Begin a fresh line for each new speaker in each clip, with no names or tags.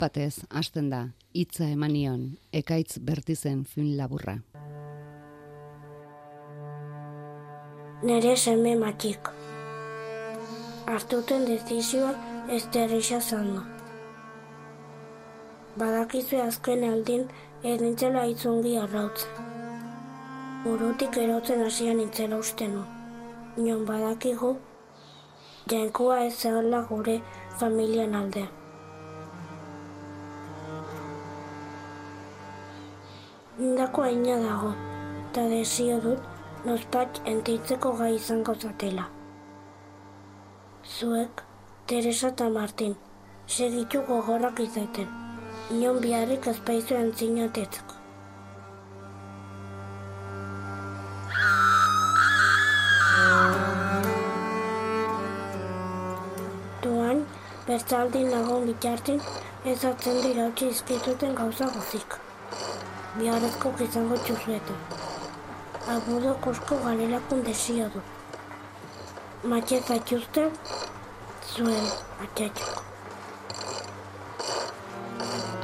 batez hasten da hitza emanion ekaitz bertizen fin laburra.
Nere seme matxik. Artuten dezizioa ez derrisa zango. Badakizu azken aldin ez nintzela itzungi arrautzen. Burutik erotzen hasian nintzela uste nu. Nion badakigu, jainkoa ez zela gure familian aldea. Indako aina dago, eta desio dut, nozpat entitzeko gai izango zatela. Zuek, Teresa eta Martin, segitu gogorrak izaten. Inon biharrik ezpaizu entzinatetzeko. Duan, bertzaldin lagun bitartin, ez atzen dira utzi izkituten gauza gozik. Biharrezko izango txuzuetan. Abudo kosko galelakun desio du. Matxe zaituzte, zuen atxatxoko.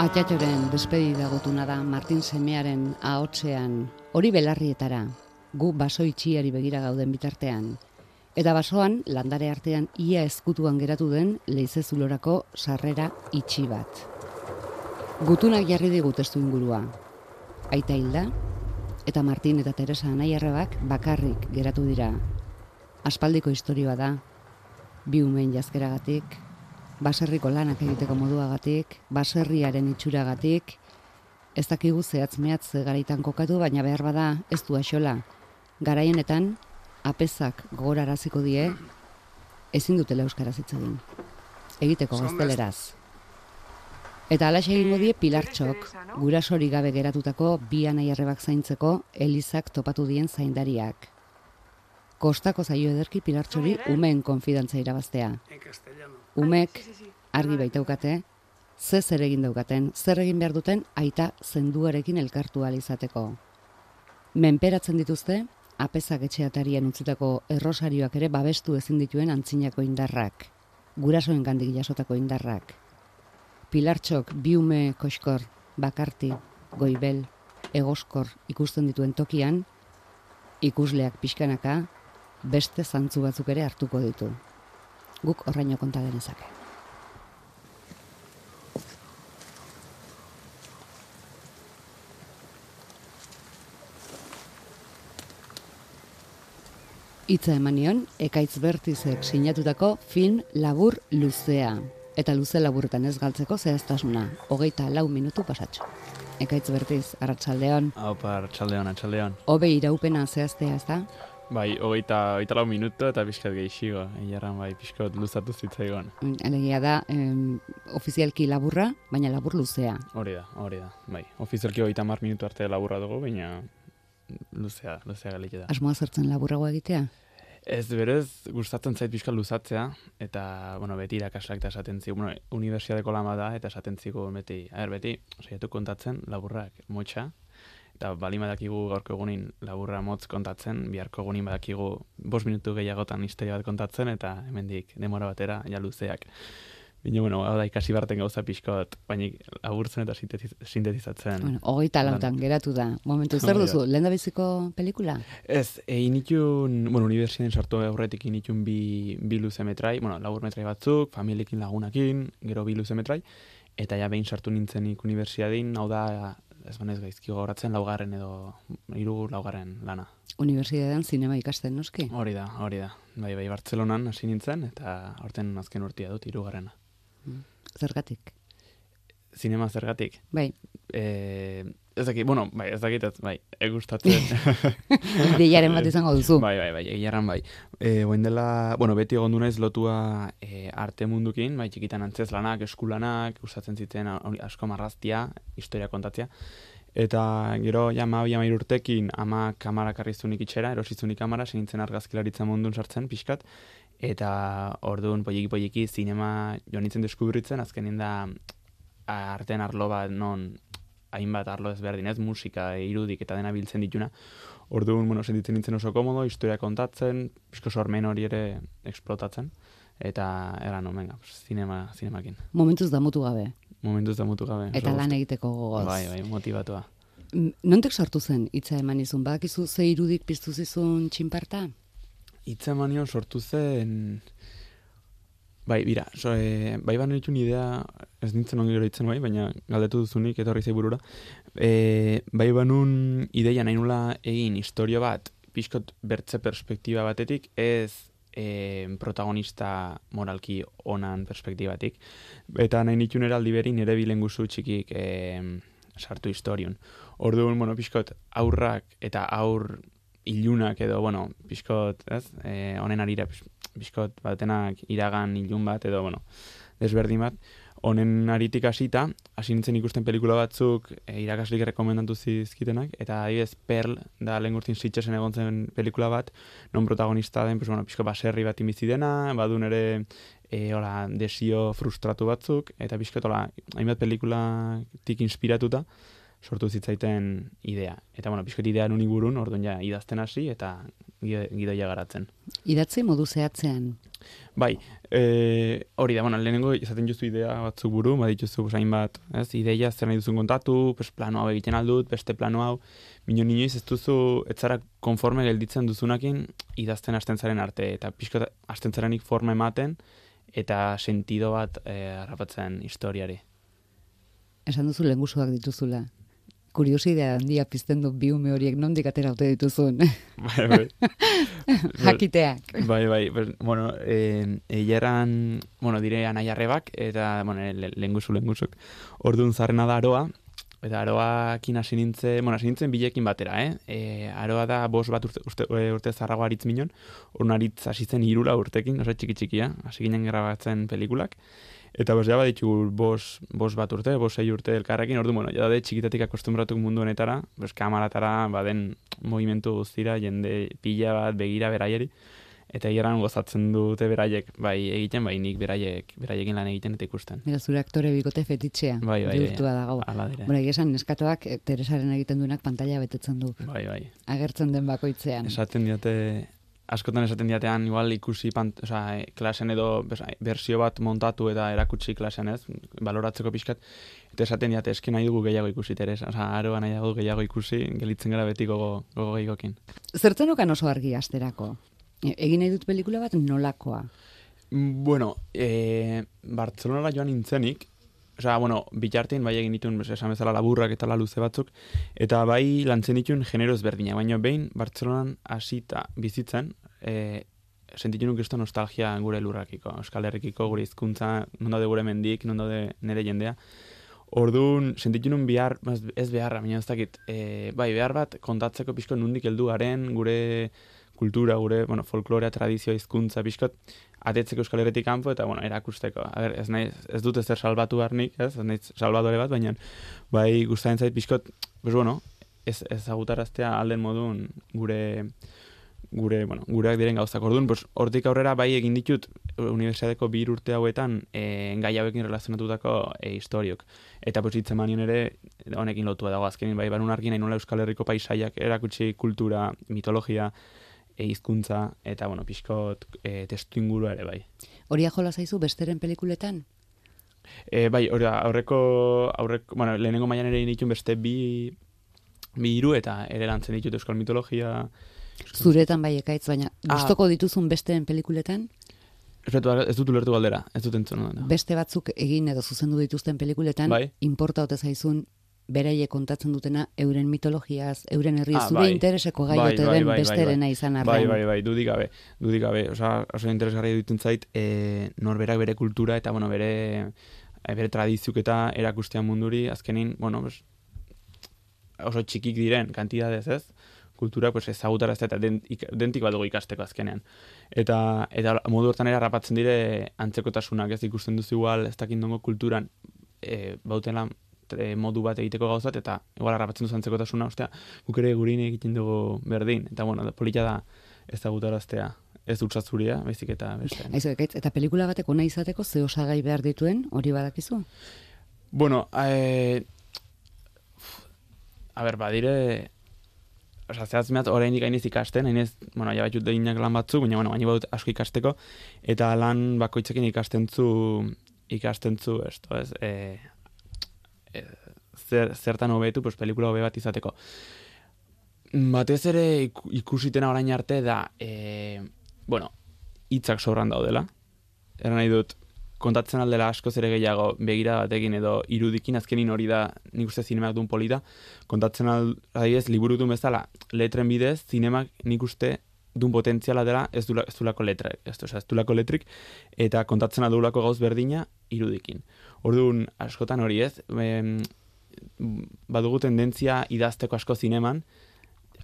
Atxatxoren despedida gutuna da Martin Semearen ahotsean hori belarrietara, gu baso itxiari begira gauden bitartean. Eta basoan, landare artean ia ezkutuan geratu den leizezulorako sarrera itxi bat. Gutunak jarri digu testu ingurua. Aita hilda, eta Martin eta Teresa anaiarrebak bakarrik geratu dira. Aspaldiko istorioa da, bi umen jazkeragatik, baserriko lanak egiteko moduagatik, baserriaren itxuragatik, ez dakigu zehatz mehatz garaitan kokatu, baina behar bada ez du axola. Garaienetan, apezak gogoraraziko die, ezin dutela euskaraz hitz egin. Egiteko gazteleraz. Eta alaxe egingo die pilartxok, gurasori gabe geratutako bi anaiarrebak zaintzeko elizak topatu dien zaindariak. Kostako zaio ederki pilartxori umeen konfidantza irabaztea. Umek argi baitaukate, ze zer egin daukaten, zer egin behar duten aita zenduarekin elkartu izateko. Menperatzen dituzte, apezak etxeatarien utzitako errosarioak ere babestu ezin dituen antzinako indarrak, gurasoen gandik jasotako indarrak. Pilartxok biume koskor, bakarti, goibel, egoskor ikusten dituen tokian, ikusleak pixkanaka, beste zantzu batzuk ere hartuko ditu. Guk horraino konta genezake. Itza emanion, ekaitz bertizek sinatutako film labur luzea. Eta luze laburretan ez galtzeko zehaztasuna, hogeita lau minutu pasatxo. Ekaitz bertiz, arratsaldeon.
Haupa, arratsaldeon, arratsaldeon.
Hobe iraupena zehaztea, ez da?
Bai, hogeita, hogeita lau minutu eta pixkat gehiago. Egeran bai, pixkat luzatu zitzaigon.
Alegia da, em, ofizialki laburra, baina labur luzea.
Hori da, hori da. Bai, ofizialki hogeita mar minutu arte laburra dugu, baina luzea, luzea galik da.
Asmoa zertzen laburrago egitea?
Ez berez, gustatzen zait pixka luzatzea, eta, bueno, beti irakaslak eta esaten zigu, bueno, unibertsiadeko lama da, eta esaten zigu beti, er, beti, saiatu kontatzen, laburrak motxa, eta bali badakigu gaurko egunin laburra motz kontatzen, biharko egunin badakigu bost minutu gehiagotan historia bat kontatzen, eta hemendik demora batera, ja luzeak. Bino, bueno, hau da ikasi barten gauza pixkot, baina laburtzen eta sintetiz- sintetizatzen.
Bueno, hogeita lautan geratu da. Momentu, zer duzu, lehen da biziko pelikula?
Ez, e, initun, bueno, unibertsitaten sartu aurretik initun bi, bi luze metrai, bueno, labur metrai batzuk, familiekin lagunakin, gero bi luze metrai, eta ja behin sartu nintzenik unibertsitatein, hau da, ez banez gaizki gogoratzen, laugarren edo, hiru laugarren lana.
Unibertsitatean zinema ikasten, noski?
Hori da, hori da. Bai, bai, Bartzelonan hasi nintzen, eta aurten azken urtia dut, hirugarrena.
Zergatik.
Zinema zergatik.
Bai,
E, ez dakit, bueno, bai, ez dakit, bai, egustatzen.
ideiaren bat izango duzu.
Bai, bai, bai, egiarran bai. E, Oen dela, bueno, beti egon du naiz lotua e, arte mundukin, bai, txikitan antzez lanak, eskulanak, gustatzen ziten asko marraztia, historia kontatzea. Eta gero, ja, ma hoi urtekin, ama kamara karrizunik itxera, erosizunik kamara, senintzen argazkilaritza mundun sartzen, pixkat, eta orduan, poieki poieki, zinema joan deskubritzen, azkenin da artean arlo bat non hainbat arlo ez musika, irudik eta dena biltzen dituna. Orduan, bueno, sentitzen nintzen oso komodo, historia kontatzen, pixko sormen hori ere eksplotatzen, eta era no, venga, zinema, zinemakin.
Momentuz damutu gabe.
Momentuz da mutu gabe.
Eta lan egiteko gogoz.
Bai, bai, motivatua.
Mm, Nontek sortu zen hitza eman izun? Badakizu ze irudik piztu zizun txinparta?
Itza emanion sortu zen... Bai, bira, so, e, bai ban ditun idea, ez nintzen ongi gero bai, baina galdetu duzunik etorri zei burura. E, bai banun ideia nahi nula egin historio bat, pixkot bertze perspektiba batetik, ez e, protagonista moralki onan perspektibatik. Eta nahi nitun eraldi beri nire bilen guzu txikik e, sartu historion. Orduan, bueno, pixkot aurrak eta aur ilunak edo, bueno, pixkot, ez, e, honen arira, pix- pixkot batenak iragan ilun bat edo, bueno, desberdin bat, honen aritik hasita, hasi nintzen ikusten pelikula batzuk e, irakaslik rekomendatu zizkitenak, eta adibidez Pearl da lehen gurtin sitxesen egon zen pelikula bat, non protagonista den, pues, bueno, pixko baserri bat bizi dena, badun ere e, hola, desio frustratu batzuk, eta pixkot hola, hainbat pelikulatik inspiratuta, sortu zitzaiten idea. Eta, bueno, pixkot idea nuni burun, orduan ja idazten hasi, eta gidoia garatzen.
Idatzi modu zehatzean.
Bai, e, hori da, bueno, lehenengo izaten juzu idea batzuk buru, badituzu pues, hainbat, ez, ideia zer nahi duzun kontatu, pues, plano hau egiten aldut, beste plano hau, mino inoiz ez duzu, ez zara konforme gelditzen duzunakin idazten hasten zaren arte, eta pixko hasten zarenik forma ematen, eta sentido bat e, harrapatzen historiari.
Esan duzu lengusuak dituzula. Kuriosidea handia pizten du bi ume horiek nondik atera ote dituzun.
bai, bai.
Jakiteak.
Bai, bai, bueno, eh, eileran, bueno, dire anaiarrebak, eta, bueno, le, lenguzu, lenguzuk. Orduan zarrena da aroa, eta aroakin hasi nintzen, bueno, hasi nintzen bilekin batera, eh? E, aroa da bos bat urte, urte, e, urte zarrago aritz minon, orduan aritz hasi zen irula urtekin, oso txiki txikia, hasi ginen grabatzen pelikulak, Eta bos, ja baditugu bos, bos bat urte, bos sei urte elkarrekin, ordu, bueno, ja de txikitatik akostumbratuk mundu honetara, bos, kamaratara, baden movimentu guztira, jende pila bat, begira beraieri, eta hieran gozatzen dute beraiek, bai egiten, bai nik beraiek, beraiekin lan egiten eta ikusten.
Mira, zure aktore bikote fetitxea.
Bai, bai,
bihurtua dago.
Ala.
Bueno, esan, neskatoak eh, Teresaren egiten duenak pantalla betetzen du.
Bai, bai.
Agertzen den bakoitzean.
Esaten diate, askotan esaten diatean, igual ikusi pant, oza, klasen edo bersio bat montatu eta erakutsi klasen ez, baloratzeko pixkat, eta esaten diate, eski nahi dugu gehiago ikusi teres, oza, aroa nahi dugu gehiago ikusi, gelitzen gara beti gogo, gogo gehiagokin.
Zertzen okan oso argi asterako? Egin nahi dut pelikula bat nolakoa.
Bueno, e, Bartzelonara joan nintzenik, Osea, bueno, bitartin bai egin ditun, esan bezala laburrak eta la luze batzuk, eta bai lantzen ditun genero ezberdina, baina behin Bartzelonan hasita bizitzen, e, sentitu nuk esto nostalgia gure lurrakiko, Euskal Herrikiko, gure hizkuntza, non daude gure mendik, non daude nire jendea. Orduan, sentitu nun behar, ez ez beharra, baina ez dakit, e, bai, behar bat kontatzeko pixko nundik heldu garen, gure kultura, gure, bueno, folklorea, tradizioa, hizkuntza pixkot, atetzeko Euskal Herritik kanpo eta bueno, erakusteko. A ber, ez naiz ez dut ezer salbatu harnik, ez? Ez naiz salbadore bat, baina bai gustatzen zait pixkot, pues bueno, ez ezagutaraztea alden modun gure gure, bueno, gureak diren gauzak. Orduan, pues hortik aurrera bai egin ditut unibertsitateko bi urte hauetan e, gai hauekin relazionatutako e, historiok. Eta pues emanien ere honekin lotua dago azkenin bai barun argi nahi nola Euskal Herriko paisaiak erakutsi kultura, mitologia, hizkuntza eta bueno, pixkot e, testu ingurua ere bai.
Hori jola zaizu besteren pelikuletan?
E, bai, hori aurreko, aurreko, bueno, lehenengo mailan ere ditun beste bi, bi hiru eta ere lantzen ditut euskal mitologia.
Zuretan bai ekaitz, baina
Ah.
gustoko dituzun besteen pelikuletan?
Dut- ez dut ulertu galdera, ez dut entzun. No?
Beste batzuk egin edo zuzendu dituzten pelikuletan,
Bai.
inporta ote zaizun beraiek kontatzen dutena euren mitologiaz, euren herri
Ah,
zure
bai.
intereseko gai
Bai,
ote
bai,
den
bai, bai,
besterena izan arren.
Bai, bai, bai, dudik gabe, dudik gabe. Osa, oso interesgarria ditun zait, e, norberak bere kultura eta, bueno, bere, e, bere tradiziuk eta erakustea munduri, azkenin, bueno, pues, oso txikik diren, kantidadez, ez? kultura pues, ezagutaraztea eta den, ik, dentik bat dugu ikasteko azkenean. Eta, eta modu hortan ere harrapatzen dire antzekotasunak, ez ikusten duzu igual, ez dakit nongo kulturan, e, bautela e, modu bat egiteko gauzat, eta igual harrapatzen duzu antzekotasuna, ostea, guk ere gurin egiten dugu berdin. Eta bueno, da, polita da ezagutaraztea, ez dut zuria, baizik eta beste.
Aizu, ekaitz, eta pelikula batek ona izateko ze osagai behar dituen, hori badakizu?
Bueno, e, a ber, badire, Osa, zehaz mehat, oraindik hainez ikasten, hainez, bueno, ja batxut deinak lan batzuk, baina, bueno, baina badut asko ikasteko, eta lan bakoitzekin ikasten zu, ikasten zu, esto, ez, e, zer, zertan hobetu, pues, pelikula hobe bat izateko. Batez ere ikusitena orain arte da, e, bueno, hitzak sobran daudela. Era nahi dut, kontatzen aldela asko ere gehiago begira batekin edo irudikin azkenin hori da nik uste zinemak duen polita. Kontatzen aldez, liburu duen bezala, letren bidez, zinemak nik uste duen potentziala dela ez, dula, ez dulako letra, ez, ez dulako letrik, eta kontatzen aldulako gauz berdina irudikin. Orduan, askotan hori ez, em, badugu tendentzia idazteko asko zineman,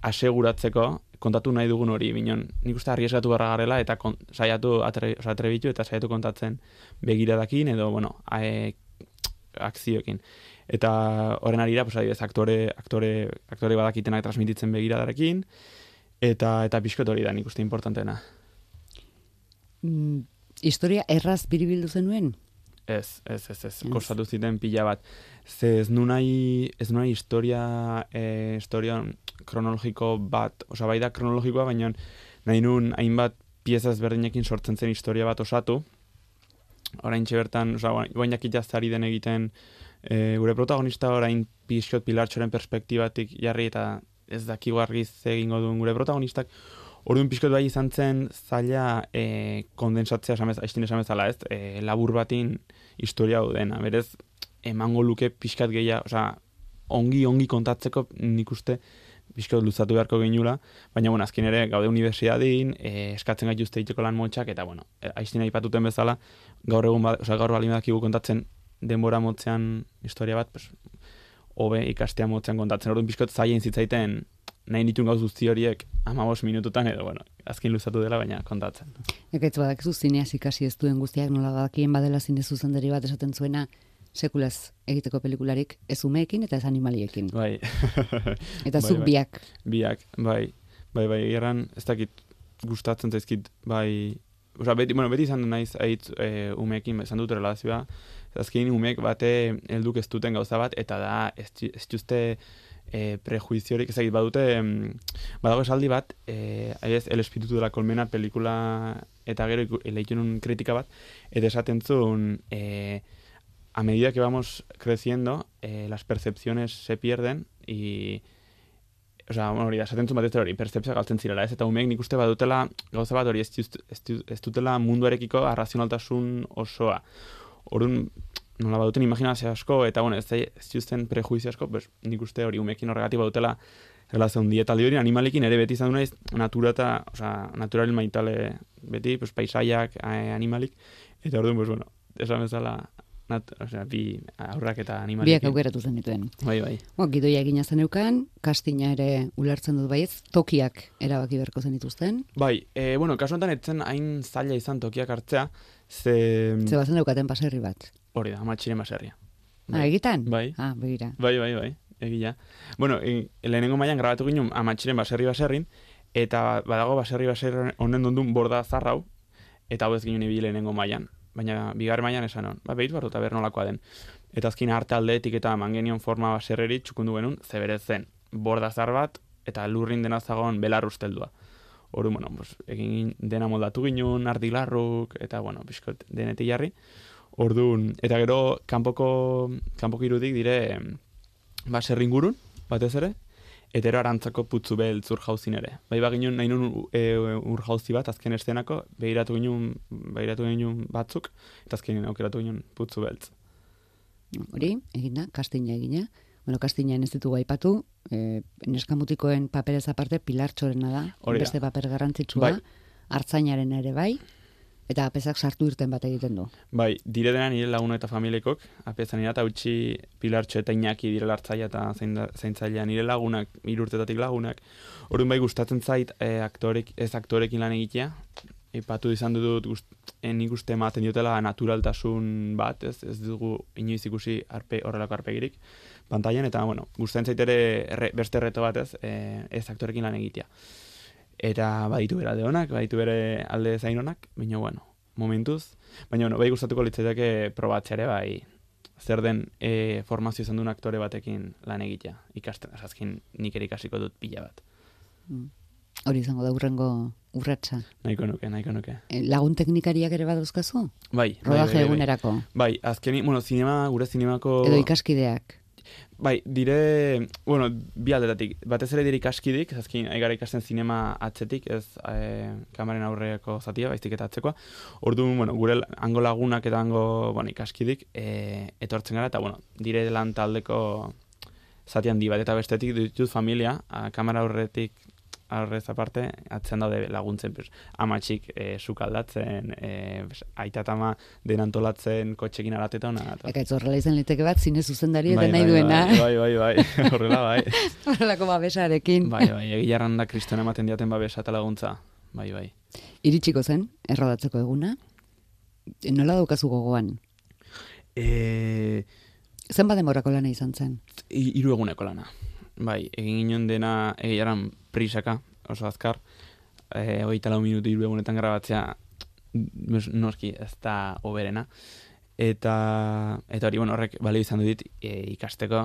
aseguratzeko kontatu nahi dugun hori, binon, nik uste arriesgatu barra garela, eta kon, saiatu atre, atrebitu eta saiatu kontatzen begiradakin, edo, bueno, ae, akzioekin. Eta horren arira, pues, adibidez, aktore, aktore, aktore badakitenak transmititzen begiradarekin, eta eta pixkot hori da nik uste importantena.
Mm, historia erraz biribildu zenuen?
Ez, ez, ez, ez, kostatu ziten pila bat. Ze ez nu nahi, ez nu nahi historia, e, historia kronologiko bat, osa bai da kronologikoa, baina nahi nun hainbat pieza ezberdinekin sortzen zen historia bat osatu. Orain bertan, osa, guain jakit den egiten, e, gure protagonista orain pixkot pilartxoren perspektibatik jarri eta ez dakigu argiz egingo duen gure protagonistak, Orduan pixkot bai izan zen zaila e, kondensatzea esamez, aiztin esamezala ez, e, labur batin historia hau dena. Berez, emango luke pixkat gehiago, osea, ongi, ongi kontatzeko nik uste pixkot luzatu beharko genula, baina, bueno, azken ere, gaude universiadin, e, eskatzen gaitu uste iteko lan motxak, eta, bueno, aiztin aipatuten bezala, gaur egun, bat, osea, gaur balin kontatzen denbora motzean historia bat, pues, hobe ikastea motzean kontatzen. Orduan pixkot zaila zitzaiten nahi nitun gauz guzti horiek amabos minututan edo, bueno, azkin luzatu dela, baina kontatzen.
Ekaitz badak zineaz ikasi ez duen guztiak nola badakien badela zine zuzendari bat esaten zuena sekulaz egiteko pelikularik ez umeekin eta ez animaliekin.
Bai.
eta
bai,
zuk
bai.
biak.
Biak, bai. Bai, bai, erran, ez dakit gustatzen zaizkit, bai, Osa, beti, bueno, beti izan du naiz aitz e, umeekin, izan dut relazioa, azkenin umeek bate helduk ez duten gauza bat, eta da, ez, ez e, prejuiziorik ezagit badute badago esaldi bat e, aiz, el espiritu de la colmena pelikula eta gero eleitun un kritika bat eta esaten zuen e, a medida que vamos creciendo e, las percepciones se pierden y O sea, bueno, hori da, esaten zuen bat hori, percepzioa galtzen zirela, ez? Eta umeek nik uste badutela, gauza bat hori, ez, ez, ez dutela munduarekiko arrazionaltasun osoa. Orun, nola baduten imaginazio asko, eta bueno, ez, ez justen prejuizio asko, pues, nik uste hori umekin horregatik badutela relazio hundi, eta hori animalekin ere beti izan du naiz, natura eta, oza, natural maitale beti, pues, paisaiak, animalik, eta orduan, pues, bueno, esan bezala, nat, sea, bi aurrak eta animalik.
Biak aukeratu zen dituen.
Bai, bai.
Bo, gidoia egina zen eukan, kastina ere ulertzen dut baiz, tokiak erabaki berko zen dituzten.
Bai, e, bueno, kasu enten etzen hain zaila izan tokiak hartzea, ze...
Ze bazen daukaten paserri bat.
Hori da, amatxiren baserria.
Ah, bai. egitan?
Bai.
Ah, begira.
Bai, bai, bai, egia. Bueno, e, lehenengo mailan grabatu ginen amatxiren baserri baserrin, eta badago baserri baserri honen dundun borda zarrau, eta hau ez ginen ibile lehenengo mailan. Baina bigar mailan esan hon, ba, behit barru eta nolakoa den. Eta azkin arte aldeetik eta mangenion forma baserreri txukundu genuen, zebere zen, borda zar bat, eta lurrin dena zagoen belar usteldua. Horu, bueno, pues, egin dena moldatu ginen, ardilarruk, eta, bueno, biskot, denetik jarri. Orduan, eta gero kanpoko kanpoko irudik dire ba serringurun batez ere eta ero arantzako putzu beltz ur jauzin ere. Bai ba ginen nahi nun e, ur bat azken estenako, behiratu ginen, behiratu ginen batzuk, eta azken aukeratu ginen putzu beltz.
Hori, egina, kastina egina. Bueno, kastina ez ditugu aipatu, e, neskamutikoen paperez aparte pilartxorena da, beste paper garrantzitsua, bai. hartzainaren ere bai, Eta apezak sartu irten bat egiten du.
Bai, dire dena nire lagun eta familiekok, apezan nire eta utxi pilartxo eta inaki dire lartzaia eta zaintzailea nire lagunak, irurtetatik lagunak. Horren bai gustatzen zait e, aktorek, ez aktorekin lan egitea, ipatu izan dut gust, eh, ikuste ematen diotela naturaltasun bat, ez, ez dugu inoiz ikusi arpe, horrelako arpegirik pantailan, eta bueno, gustatzen zait ere beste reto bat ez, e, ez aktorekin lan egitea eta baditu bera deonak, baditu bere alde zainonak, baina bueno, momentuz, baina bueno, bai gustatuko litzateke probatzea ere bai zer den e, formazio izan duen aktore batekin lan egitea, ikasten, azazkin nik ere ikasiko dut pila bat.
Mm. Hori izango da urrengo urratsa.
Nahiko nuke, nahiko nuke.
E, lagun teknikariak ere baduzkazu?
Bai.
Rodaje bai, bai, bai. egunerako?
Bai, azkeni, bueno, zinema, gure zinemako...
Edo ikaskideak?
Bai, dire, bueno, bi aldetatik. Batez ere dire ikaskidik, azkin, aigara ikasten zinema atzetik, ez e, kamaren aurreko zatia, baiztik eta atzekoa. Ordu, bueno, gure hango lagunak eta hango, bueno, ikaskidik, e, etortzen gara, eta, bueno, dire lan taldeko zatian di bat, eta bestetik ditut familia, a, kamera aurretik arrez aparte, atzen daude laguntzen, pues, amatxik e, sukaldatzen, e, pues, aita tama denantolatzen kotxekin arateta hona.
Eka ez horrela izan liteke bat, zine zuzendari eta
bai,
nahi
bai,
duena.
Bai, bai, bai, bai, horrela, bai.
Horrelako babesarekin.
bai, bai, egilarran da kristona ematen diaten babesa eta laguntza. Bai, bai.
Iritsiko zen, errodatzeko eguna. Nola daukazu gogoan?
E,
Zenba demorako lana izan zen?
hiru eguneko lana. Bai, egin ginen dena egiaran prisaka, oso azkar. E, hogeita lau minutu hiru egunetan grabatzea noski ez da oberena. Eta, eta hori, bueno, horrek balio izan du dit e, ikasteko,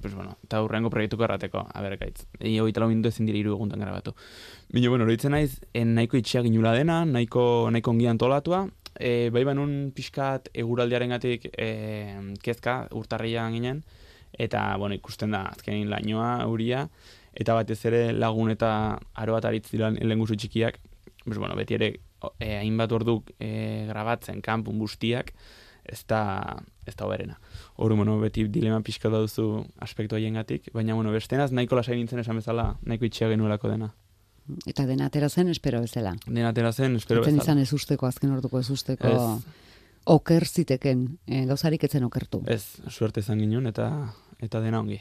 pues bueno, eta hurrengo proiektuko errateko, a ber, gaitz. E, hogeita lau minutu ezin dira hiru egunetan grabatu. Bino, bueno, horitzen naiz, en nahiko itxia ginula dena, nahiko, nahiko ongi antolatua, e, bai banun pixkat eguraldiaren gatik e, kezka urtarrian ginen, eta, bueno, ikusten da, azkenin lainoa, euria, eta batez ere lagun eta aro bat aritz dira lehenguzu txikiak, pues, bueno, beti ere e, hainbat orduk e, grabatzen kanpun guztiak, ez da, ez da oberena. Hor, bueno, beti dilema pixka duzu aspektu haiengatik, baina, bueno, bestenaz nahiko lasai nintzen esan bezala, nahiko itxia genuelako dena.
Eta dena atera zen, espero bezala.
Dena atera zen, espero
Etzen
bezala.
izan ez usteko, azken orduko ez usteko,
Ez.
oker ziteken, e, gauzarik etzen okertu.
Ez, suerte izan ginen eta eta dena ongi.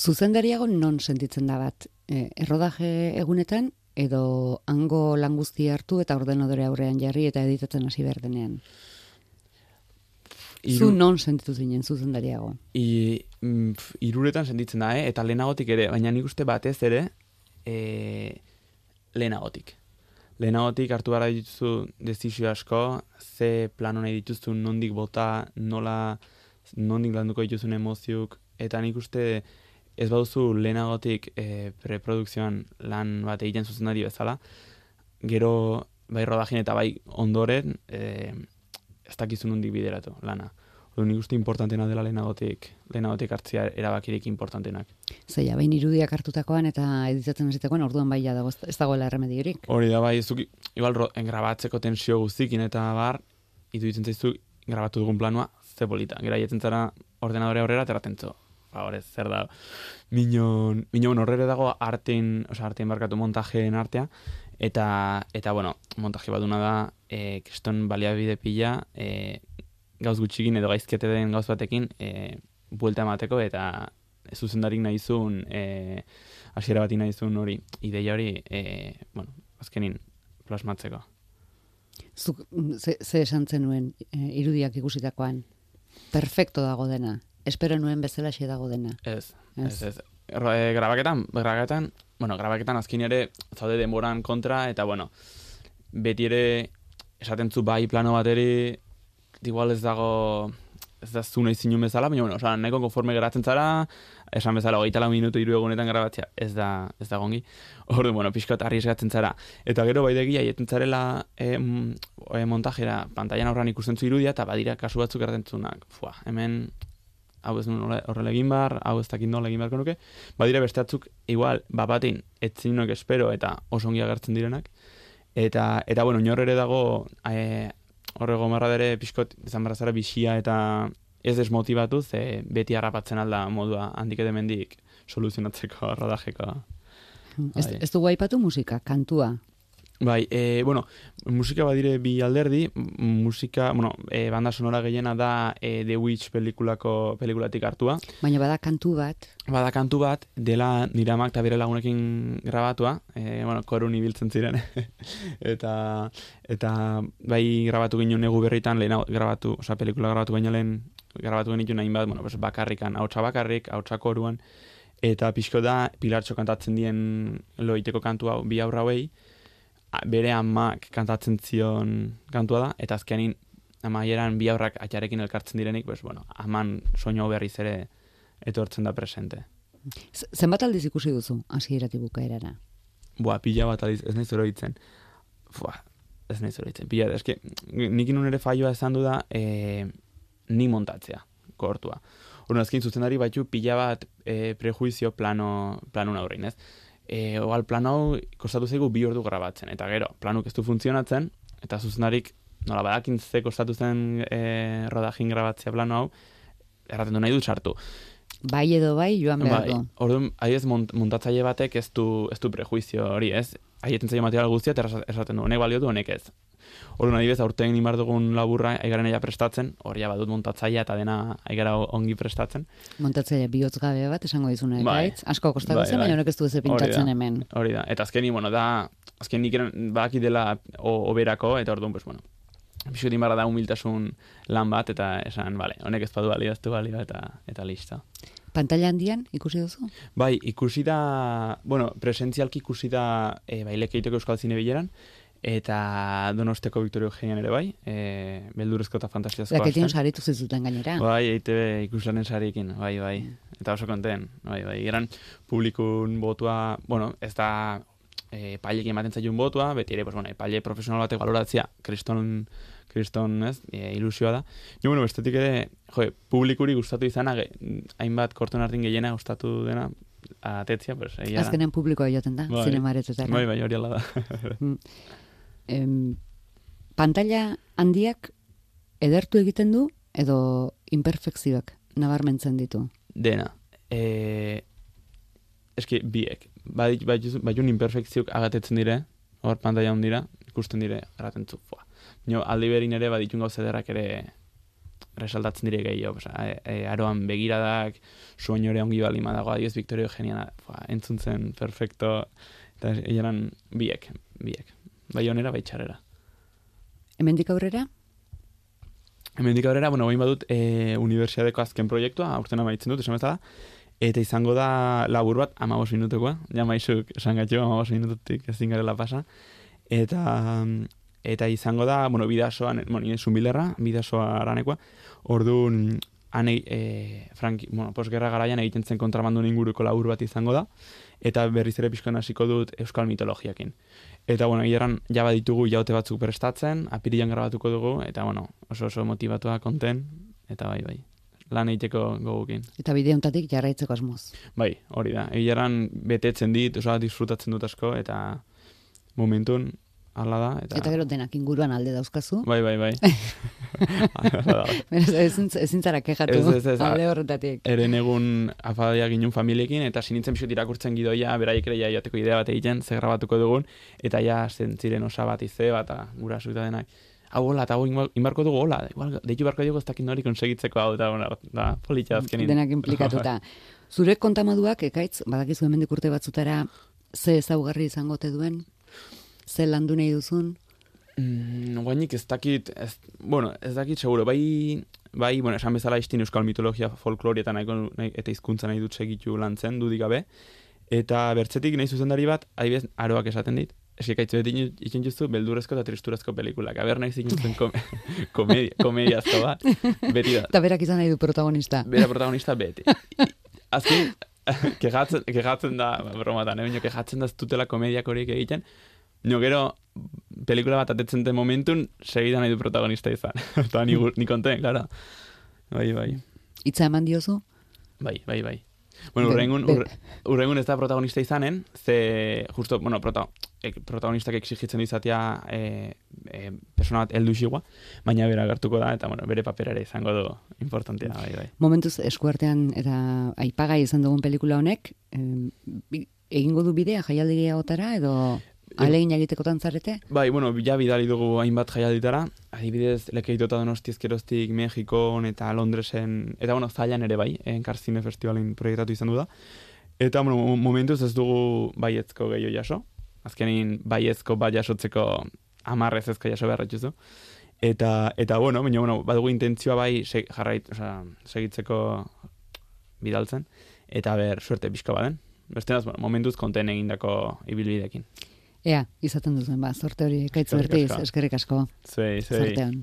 Zuzendariago non sentitzen da bat? E, errodaje egunetan, edo hango lan guztia hartu eta ordenadore aurrean jarri eta editatzen hasi behar denean. Zu non sentitu zinen zuzendariago?
I, mm, iruretan sentitzen da, eh? eta lehenagotik ere, baina nik uste batez ere, e, lehenagotik. Lehenagotik hartu gara dituzu dezizio asko, ze plano nahi dituzu, nondik bota, nola, nondik landuko dituzun emoziuk, eta nik uste ez baduzu lehenagotik e, preprodukzioan lan bat egiten zuzendari bezala, gero bai rodajin eta bai ondoren, e, ez dakizu nondik bideratu lana. Ordu nik uste importantena dela lehenagotik, lehenagotik hartzia erabakirik importantenak.
Zeia, behin irudiak hartutakoan eta editatzen hasitakoan orduan bai dago, ez dagoela erremediorik.
Hori da bai, zuk, igual grabatzeko tensio guztikin eta bar, iruditzen zaizu grabatu dugun planua, ze polita. Gera jetzen zara ordenadore aurrera ateratzen zo. Ba, horrez, zer da. Minon, minon horrere dago artein, oza, artein barkatu montajeen artea, eta, eta bueno, montaje baduna da, e, kriston baliabide pila, e, gauz gutxikin edo gaizkete den gauz batekin, e, buelta emateko, eta zuzendarik nahizun, e, hasiera bati nahizun hori, ideia hori, e, bueno, azkenin, plasmatzeko.
Zuk, ze, ze esan zenuen e, irudiak ikusitakoan? Perfecto dago dena. Espero nuen bezala xe dago dena.
Ez,
Ez.
ez, E, grabaketan, grabaketan, bueno, grabaketan azkin ere zaude denboran kontra, eta bueno, beti ere esaten zu bai plano bateri, igual ez dago, ez da zu nahi zinun bezala, baina bueno, oza, nahiko konforme geratzen zara, esan bezala, hogeita lau minutu hiru egunetan grabatzea, ez da, ez da gongi. Ordu, bueno, pixkot arriesgatzen zara. Eta gero bai degia, jetzen zarela e, e, montajera, pantailan aurran ikusten zu irudia, eta badira kasu batzuk erraten zunak, fua, hemen hau ez horre- horrela egin bar, hau ez dakit nola egin beharko nuke, badira beste batzuk igual, bapatin, etzinok espero eta oso ongi agertzen direnak, eta, eta bueno, inor ere dago, e, horrego marra dere pixkot, izan barra bixia eta ez desmotibatu, ze beti harrapatzen alda modua handik edo mendik soluzionatzeko, rodajeko.
Ez,
Bai.
ez dugu aipatu musika, kantua.
Bai, e, bueno, musika badire bi alderdi, musika, bueno, e, banda sonora gehiena da e, The Witch pelikulako pelikulatik hartua,
Baina bada kantu bat,
Bada kantu bat, dela nire amak eta bere lagunekin grabatua, e, bueno, korun ibiltzen ziren, eta, eta bai grabatu ginen egu berritan, lehen grabatu, osea, pelikula grabatu baino lehen grabatu genituen hainbat, bueno, pues bakarrikan, hautsa bakarrik, hautsa koruan, eta pixko da, pilartxo kantatzen dien loiteko kantu hau, bi aurra hauei, bere amak kantatzen zion kantua da, eta azkenin amaieran bi aurrak atxarekin elkartzen direnik, pues, bueno, aman soinu hau berriz ere etortzen da presente.
Z- zenbat aldiz ikusi duzu hasieratik bukaerara?
Boa, pila bat aldiz, ez naiz oroitzen. Fua, ez naiz oroitzen. Pila, eske, nik inun ere faioa esan du da, e, ni montatzea, kortua. Orduan, azken zuzendari baitu pila bat e, prejuizio plano, planun aurrein, ez? E, oal plan hau kostatu zaigu bi ordu grabatzen, eta gero, planuk ez du funtzionatzen, eta zuzendarik nola badakin ze kostatu zen e, rodajin grabatzea plano hau, erraten du nahi dut sartu.
Bai edo bai, joan behar
Bai,
du.
orduan, mont, montatzaile batek ez du, ez du prejuizio hori, ez? Haietzen zaio material guztia, eta esaten du, honek balio du, honek ez. Orduan, adibidez, aurten nimar dugun laburra, aigaren aia prestatzen, hori ja badut montatzailea eta dena aigara ongi prestatzen.
Montatzaile bihotz gabe bat, esango dizune,
Bai.
gaitz? Asko kostatu
Bai,
zen,
bai.
baina honek ez du ez pintatzen hemen.
Hori da, eta azkeni, bueno, da, azken nik eren, badaki dela oberako, eta orduan, pues, bueno, pixut inbarra da humiltasun lan bat, eta esan, bale, honek ez badu du balio, eta, eta listo.
Pantalla handian, ikusi duzu?
Bai, ikusi da, bueno, presentzialki ikusi da e, bailek egiteko Euskal Zine bileran, eta Donosteko Victorio Eugenian ere bai, e, beldurezko eta fantasiazko
Laketien
asten.
saritu zizuten gainera.
Bai, EITB ikuslaren sariekin, bai, bai. Eta oso konten, bai, bai. Eran publikun botua, bueno, ez da e, pailekin ematen zaiun botua, beti ere, pues, bueno, paile profesional batek baloratzea, kriston, kriston, ez, e, ilusioa da. Jo, bueno, bestetik ere, jo, publikuri gustatu izana, hainbat korton ardin gehiena gustatu dena, atetzia, pues, egia da.
Azkenean publikoa joaten da,
Bai.
zinemaretetara.
Bai, bai, hori da.
Em, pantalla handiak edertu egiten du edo imperfekzioak nabarmentzen ditu.
Dena. E, eski, biek. Bai, baiun imperfekziok agatetzen dire, hor pantalla dira, ikusten dire, erraten zu, fua. Nio, aldi berin ere, baditun gauza ederrak ere resaltatzen dire gehiago. Osa, e, e, aroan begiradak, sueñore ongi bali madago, adioz Victorio Eugenia, fua, entzun zen perfecto, eta eran biek, biek. Bai onera, bai txarrera.
Hemendik aurrera,
Hemendik aurrera, bueno, bain badut e, unibertsiadeko azken proiektua, aurten amaitzen dut, esan bezala, eta izango da labur bat, amabos minutukoa, ja maizuk esan gatxo, amabos minututik ezin garela pasa, eta eta izango da, bueno, bidasoan, bueno, nire zumbilerra, bidasoa aranekoa, orduan, ane, e, franki, bueno, posgerra garaian egiten zen kontrabandun inguruko labur bat izango da, eta berriz ere pixkan hasiko dut euskal mitologiakin. Eta, bueno, hileran jaba ditugu jaute batzuk prestatzen, apirilan grabatuko dugu, eta, bueno, oso oso motivatua konten, eta bai, bai, lan egiteko gogukin.
eta bide hontatik jarraitzeko asmoz.
Bai, hori da. Hileran betetzen dit, oso disfrutatzen dut asko, eta momentun, hala da. Eta,
Eta gero denak inguruan alde dauzkazu.
Bai, bai, bai. Da.
Beraz, ezin, ezin zara kejatu
Ez, ez, ez,
alde horretatik.
Eren egun afadia ginen familiekin, eta sinintzen pixut irakurtzen gidoia, beraiek ere ja jateko idea bat egiten, ze grabatuko dugun, eta ja zentziren osa bat ize, bat, gura eta denak. Hau hola, eta hau inbar- inbarko dugu hola, igual, deitu barko dugu ez dakit nori konsegitzeko hau, eta, bueno, da, politxa azkenin.
Denak implikatuta. Zure kontamaduak, ekaitz, badakizu hemendik urte batzutara, ze ezaugarri izango te duen? Ze landu nahi duzun?
Mm, guainik ez dakit, ez, bueno, ez dakit seguro, bai, bai, bueno, esan bezala istin euskal mitologia folklori eta nahiko, nahi, eta hizkuntza nahi dut segitu lantzen, dudik gabe, eta bertzetik nahi zuzendari bat, adibidez, aroak esaten dit, eski kaitzu beti ikin justu beldurrezko eta tristurazko pelikulak, aber nahi zikin zuen kom komedia, komediazko bat, beti da,
Eta berak izan nahi du protagonista.
bera protagonista beti. Azken, kegatzen, kegatzen da, bromatan, eh? kegatzen da ez dutela komediak horiek egiten, Nio gero, pelikula bat atetzen den momentun, segida nahi du protagonista izan. Eta ni, ni konten, klara. Bai, bai.
Itza eman diozu?
Bai, bai, bai. Bueno, urrengun, urre, urrengun ez da protagonista izanen, ze, justo, bueno, prota, ek, protagonistak exigitzen izatea e, e, persona bat heldu xigua, baina bera gertuko da, eta, bueno, bere papera ere izango du importantea, bai, bai.
Momentuz eskuartean eta aipagai izan dugun pelikula honek, em, bi- egingo du bidea jaialdi gehiagotara edo alegin egitekotan zarete?
Bai, bueno, ja bidali dugu hainbat jaialditara, adibidez, lekeitota donosti ezkeroztik Mexikon eta Londresen, eta bueno, zailan ere bai, Enkar Zine Festivalin proiektatu izan du da. Eta, bueno, mo- momentuz ez dugu baiezko gehiago jaso. Azkenin baiezko bat jasotzeko amarrez ezko jaso behar etxuzu. Eta, eta bueno, baina, bueno, badugu intentzioa bai seg, jarrait, osea, segitzeko bidaltzen, eta ber, suerte pixka baden. Bestenaz, bueno, momentuz konten egindako ibilbidekin.
Ea, izaten duzuen ba, sorte hori bertiz,
asko.
eskerrik asko,
Zuei, zuei.
zartean.